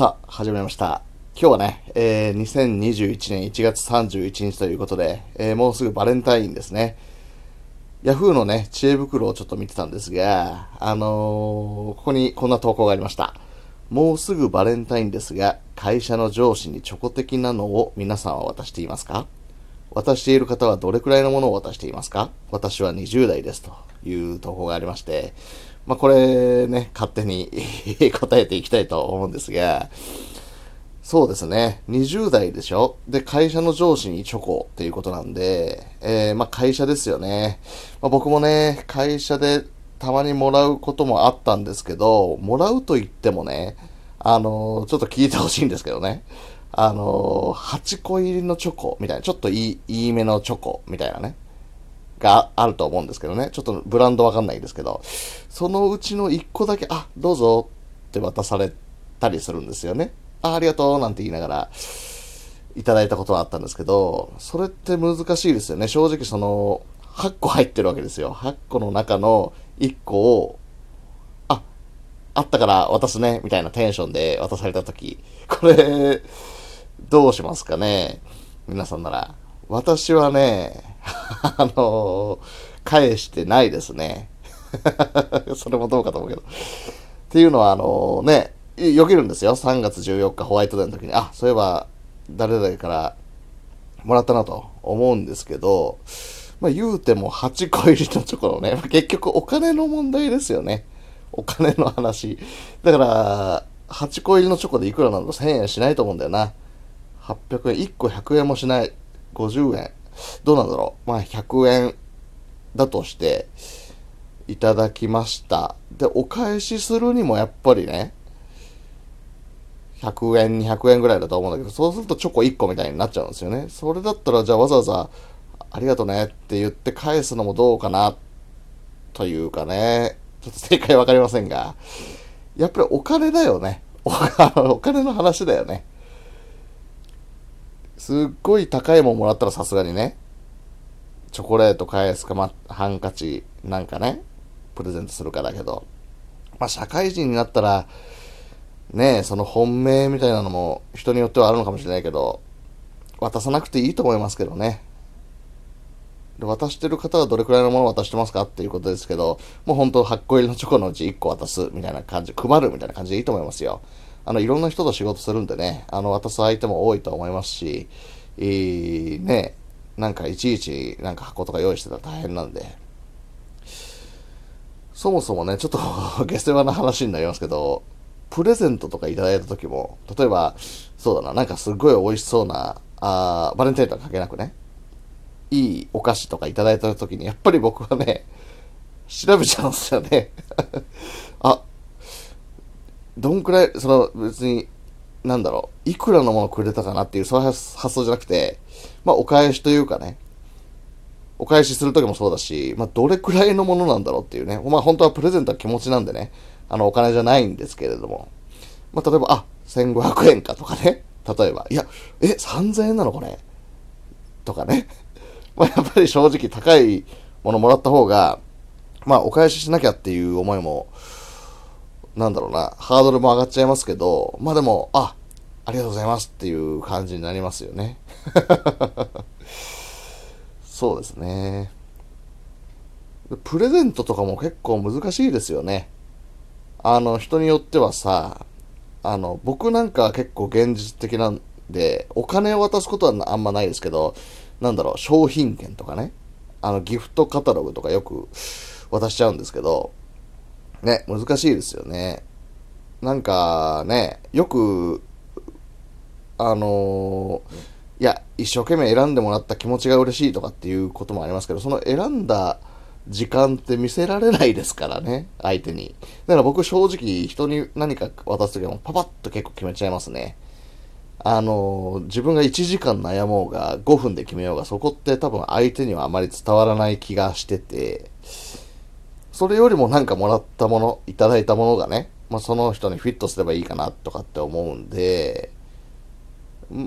さあ、始まりました。今日はね、えー、2021年1月31日ということで、えーもうすぐバレンタインですね。ヤフーのね、知恵袋をちょっと見てたんですが、あのーここにこんな投稿がありました。もうすぐバレンタインですが、会社の上司にチョコ的なのを皆さんは渡していますか？渡している方はどれくらいのものを渡していますか？私は20代ですという投稿がありまして、まあこれね、勝手に 答えていきたいと思うんですが、そうですね。20代でしょ？で、会社の上司にチョコっていうことなんで、えー、まあ会社ですよね。まあ、僕もね、会社でたまにもらうこともあったんですけど、もらうと言ってもね、あのーちょっと聞いてほしいんですけどね。あのー8個入りのチョコみたいな、ちょっといい、いいめのチョコみたいなね。があると思うんですけどね。ちょっとブランドわかんないですけど、そのうちの1個だけ、あ、どうぞって渡されたりするんですよね。あ、ありがとうなんて言いながら、いただいたことはあったんですけど、それって難しいですよね。正直その、8個入ってるわけですよ。8個の中の1個を、あ、あったから渡すね、みたいなテンションで渡されたとき、これ、どうしますかね皆さんなら。私はね、あの返してないですね。それもどうかと思うけど。っていうのは、あのね、よけるんですよ。3月14日ホワイトデーの時に、あ、そういえば、誰々からもらったなと思うんですけど、まあ言うても8個入りのチョコのね、ま結局お金の問題ですよね。お金の話。だから、8個入りのチョコでいくらなんだ ?1000 円しないと思うんだよな。800円、1個100円もしない。50円。どうなんだろう。まあ100円だとして、いただきました。で、お返しするにもやっぱりね、100円、200円ぐらいだと思うんだけど、そうするとチョコ1個みたいになっちゃうんですよね。それだったら、じゃあわざわざ、ありがとねって言って返すのもどうかな、というかね、ちょっと正解わかりませんが、やっぱりお金だよね。お お金の話だよね。すっごい高いもんもらったらさすがにね、チョコレート返すか、ま、ハンカチなんかね、プレゼントするかだけど、まあ、社会人になったら、ねえ、その本命みたいなのも人によってはあるのかもしれないけど、渡さなくていいと思いますけどね。で渡してる方はどれくらいのものを渡してますかっていうことですけど、もう本当8個入りのチョコのうち1個渡すみたいな感じ、配るみたいな感じでいいと思いますよ。あの、いろんな人と仕事するんでね、あの、渡す相手も多いと思いますし、えー、ねなんかいちいちなんか箱とか用意してたら大変なんで、そもそもね、ちょっと 下世話な話になりますけど、プレゼントとかいただいた時も、例えば、そうだな、なんかすごい美味しそうな、あバレンタインとは関係なくね、いいお菓子とかいただいた時に、やっぱり僕はね、調べちゃうんですよね。あ、どんくらい、その別に、なんだろう、いくらのものくれたかなっていう、そういう発想じゃなくて、まあお返しというかね、お返しするときもそうだし、まあ、どれくらいのものなんだろうっていうね。まあ、本当はプレゼントは気持ちなんでね。あの、お金じゃないんですけれども。まあ、例えば、あ、1500円かとかね。例えば、いや、え、3000円なのこれ。とかね。まあ、やっぱり正直高いものもらった方が、まあ、お返ししなきゃっていう思いも、なんだろうな、ハードルも上がっちゃいますけど、まあでも、あ、ありがとうございますっていう感じになりますよね。そうですね。プレゼントとかも結構難しいですよね。あの、人によってはさ、あの、僕なんか結構現実的なんで、お金を渡すことはあんまないですけど、なんだろう、商品券とかね、あの、ギフトカタログとかよく渡しちゃうんですけど、ね、難しいですよね。なんかね、よく、あのいや、一生懸命選んでもらった気持ちが嬉しいとかっていうこともありますけど、その選んだ時間って見せられないですからね、相手に。だから僕正直人に何か渡すときはパパッと結構決めちゃいますね。あの、自分が1時間悩もうが5分で決めようが、そこって多分相手にはあまり伝わらない気がしてて、それよりもなんかもらったもの、いただいたものがね、まあ、その人にフィットすればいいかなとかって思うんで、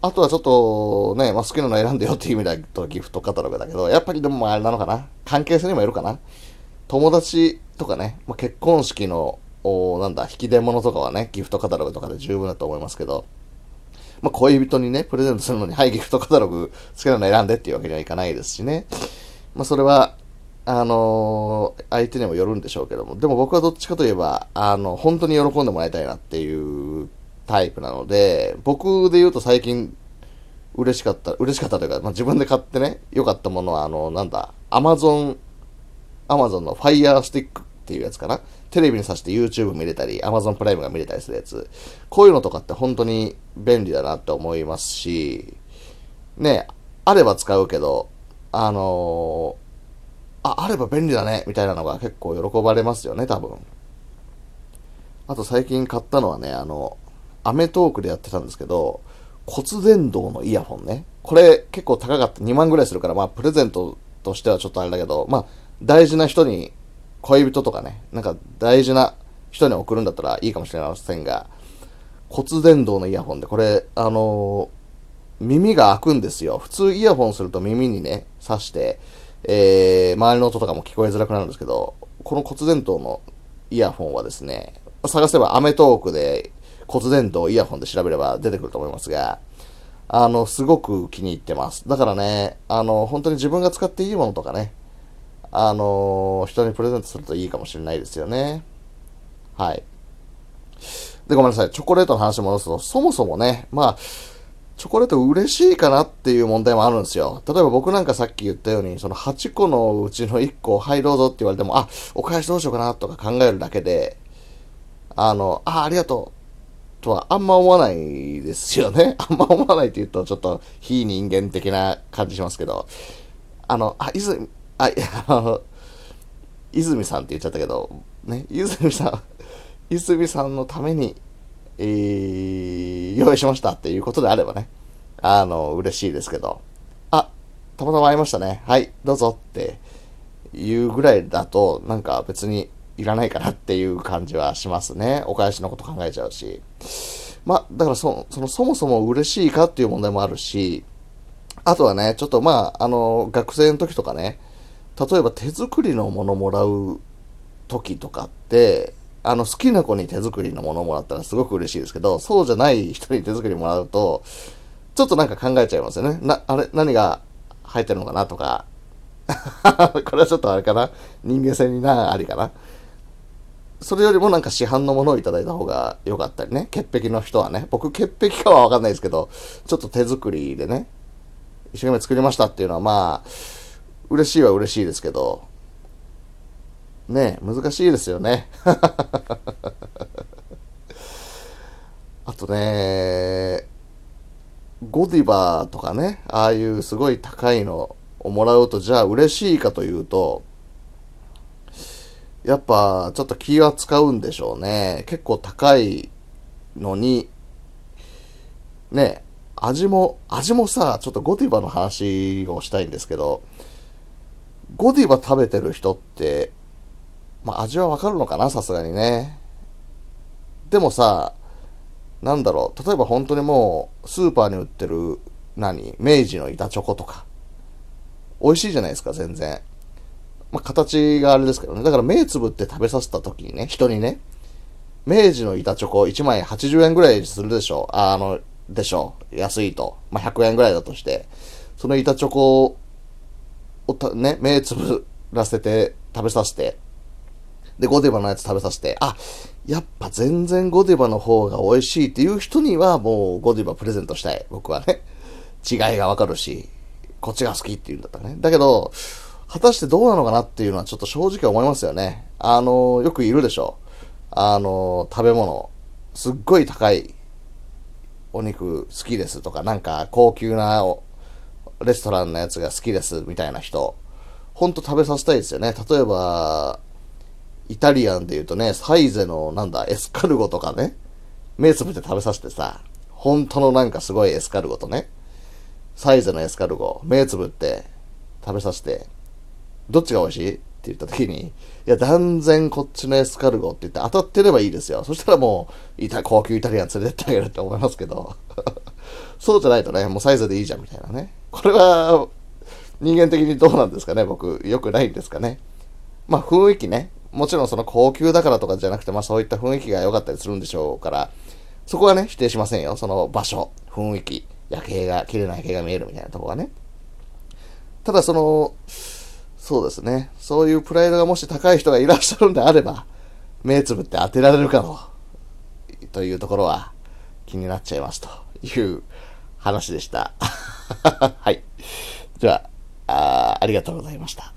あとはちょっとね、まあ、好きなの選んでよっていう意味だとギフトカタログだけど、やっぱりでもあれなのかな関係性にもよるかな友達とかね、まあ、結婚式のおなんだ、引き出物とかはね、ギフトカタログとかで十分だと思いますけど、まあ、恋人にね、プレゼントするのに、はい、ギフトカタログ好きなの選んでっていうわけにはいかないですしね。まあ、それは、あの、相手にもよるんでしょうけども、でも僕はどっちかといえば、あの、本当に喜んでもらいたいなっていうタイプなので、僕で言うと最近、嬉しかった、嬉しかったというか、まあ、自分で買ってね、良かったものは、あの、なんだ、アマゾン、アマゾンの Fire Stick っていうやつかな。テレビに挿して YouTube 見れたり、Amazon プライムが見れたりするやつ。こういうのとかって本当に便利だなって思いますし、ね、あれば使うけど、あのー、あ、あれば便利だね、みたいなのが結構喜ばれますよね、多分。あと最近買ったのはね、あの、アメトークでやってたんですけど、骨伝導のイヤホンね。これ結構高かった。2万ぐらいするから、まあプレゼントとしてはちょっとあれだけど、まあ大事な人に恋人とかね、なんか大事な人に送るんだったらいいかもしれませんが、骨伝導のイヤホンで、これ、あのー、耳が開くんですよ。普通イヤホンすると耳にね、刺して、えー、周りの音とかも聞こえづらくなるんですけど、この骨伝導のイヤホンはですね、探せばアメトークで骨伝導イヤホンで調べれば出てくると思いますが、あの、すごく気に入ってます。だからね、あの、本当に自分が使っていいものとかね、あの、人にプレゼントするといいかもしれないですよね。はい。で、ごめんなさい。チョコレートの話戻すと、そもそもね、まあ、チョコレート嬉しいかなっていう問題もあるんですよ。例えば僕なんかさっき言ったように、その8個のうちの1個、はいどうぞって言われても、あ、お返しどうしようかなとか考えるだけで、あの、あ、ありがとうとはあんま思わないですよね。あんま思わないって言うとちょっと非人間的な感じしますけど、あの、あ、泉、あ、いや、あの泉さんって言っちゃったけど、ね、泉さん、泉さんのために、えー、用意しましたっていうことであればね、あの、嬉しいですけど、あ、たまたま会いましたね。はい、どうぞっていうぐらいだと、なんか別にいらないかなっていう感じはしますね。お返しのこと考えちゃうし。まあ、だからそその、そもそも嬉しいかっていう問題もあるし、あとはね、ちょっとまあ、あの、学生の時とかね、例えば手作りのものもらう時とかって、あの、好きな子に手作りのものをもらったらすごく嬉しいですけど、そうじゃない人に手作りもらうと、ちょっとなんか考えちゃいますよね。な、あれ、何が入ってるのかなとか。これはちょっとあれかな人間性にな、ありかなそれよりもなんか市販のものをいただいた方が良かったりね。潔癖の人はね。僕潔癖かはわかんないですけど、ちょっと手作りでね、一生懸命作りましたっていうのはまあ、嬉しいは嬉しいですけど、ね難しいですよね。あとね、ゴディバとかね、ああいうすごい高いのをもらうと、じゃあ嬉しいかというと、やっぱちょっと気は使うんでしょうね。結構高いのに、ね、味も、味もさ、ちょっとゴディバの話をしたいんですけど、ゴディバ食べてる人って、まあ味はわかるのかなさすがにね。でもさ、なんだろう、例えば本当にもう、スーパーに売ってる、何明治の板チョコとか。美味しいじゃないですか、全然。まあ、形があれですけどね。だから、目つぶって食べさせた時にね、人にね、明治の板チョコ1枚80円ぐらいするでしょあの、でしょ安いと。まあ、100円ぐらいだとして。その板チョコを、ね、目つぶらせて食べさせて、で、ゴディバのやつ食べさせて、あ、やっぱ全然ゴディバの方が美味しいっていう人にはもうゴディバプレゼントしたい。僕はね。違いがわかるし、こっちが好きっていうんだったらね。だけど、果たしてどうなのかなっていうのはちょっと正直思いますよね。あの、よくいるでしょ。あの、食べ物、すっごい高いお肉好きですとか、なんか高級なレストランのやつが好きですみたいな人、ほんと食べさせたいですよね。例えば、イタリアンで言うとね、サイゼのなんだ、エスカルゴとかね、目つぶって食べさせてさ、本当のなんかすごいエスカルゴとね、サイゼのエスカルゴ、目つぶって食べさせて、どっちが美味しい？って言った時に、いや、断然こっちのエスカルゴって言って当たってればいいですよ。そしたらもう、イタ高級イタリアン連れてってあげるって思いますけど。そうじゃないとね、もうサイズでいいじゃんみたいなね。これは、人間的にどうなんですかね？僕、良くないんですかね？まあ、雰囲気ね。もちろんその高級だからとかじゃなくて、まあそういった雰囲気が良かったりするんでしょうから、そこはね、否定しませんよ。その場所、雰囲気、夜景が、綺麗な夜景が見えるみたいなとこがね。ただその、そうですね。そういうプライドがもし高い人がいらっしゃるんであれば、目つぶって当てられるかの、というところは気になっちゃいますという話でした。はい。ではあ、ありがとうございました。